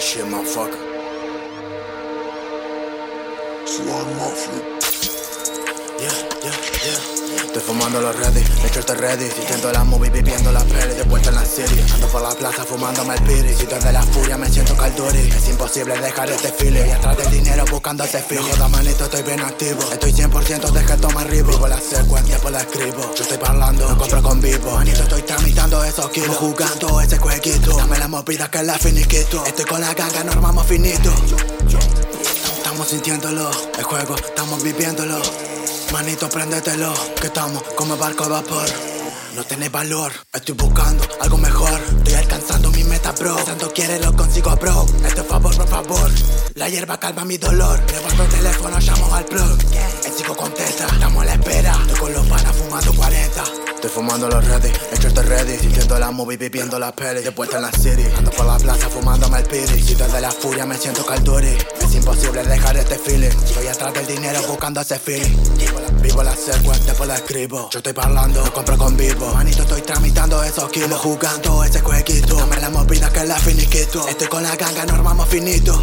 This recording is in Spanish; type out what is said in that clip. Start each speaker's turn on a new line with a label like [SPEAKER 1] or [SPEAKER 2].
[SPEAKER 1] that shit, motherfucker.
[SPEAKER 2] Slime Mafia.
[SPEAKER 1] Yeah, yeah, yeah. Estoy fumando los ready, hecho este ready. Sintiendo la movie, viviendo la peli, de vuelta en la serie. Ando por la plaza fumándome el piri. Si de la furia me siento calduri. Es imposible dejar este feeling. Y atrás del dinero buscando ese feeling. No joda, manito, estoy bien activo. Estoy 100% de que toma arriba. Vivo la secuencia, por la escribo. Yo estoy parlando, no compro con vivo. Manito, estoy tramitando esos kilos. Jugando ese jueguito. La movida que la finiquito. Estoy con la ganga, no armamos finito. Estamos sintiéndolo, el juego, estamos viviéndolo. Manito, préndetelo, que estamos como barco a vapor. No tenés valor, estoy buscando algo mejor. Estoy alcanzando mi meta, bro. Tanto quiere, lo consigo, bro. Este favor, por favor. La hierba calma mi dolor. Levanto el teléfono, llamo al plug. Estoy fumando los ready, hecho este ready. Sintiendo la movie, viviendo la peli. De vuelta en la city, ando por la plaza fumándome el piri. Si desde la furia me siento calduri. Es imposible dejar este feeling. Estoy atrás del dinero buscando ese feeling. Vivo la secuencia, por la escribo. Yo estoy parlando, compro con vivo. Manito, estoy tramitando esos kilos. Jugando ese jueguito. Dame la movida que la finiquito. Estoy con la ganga, no armamos finito.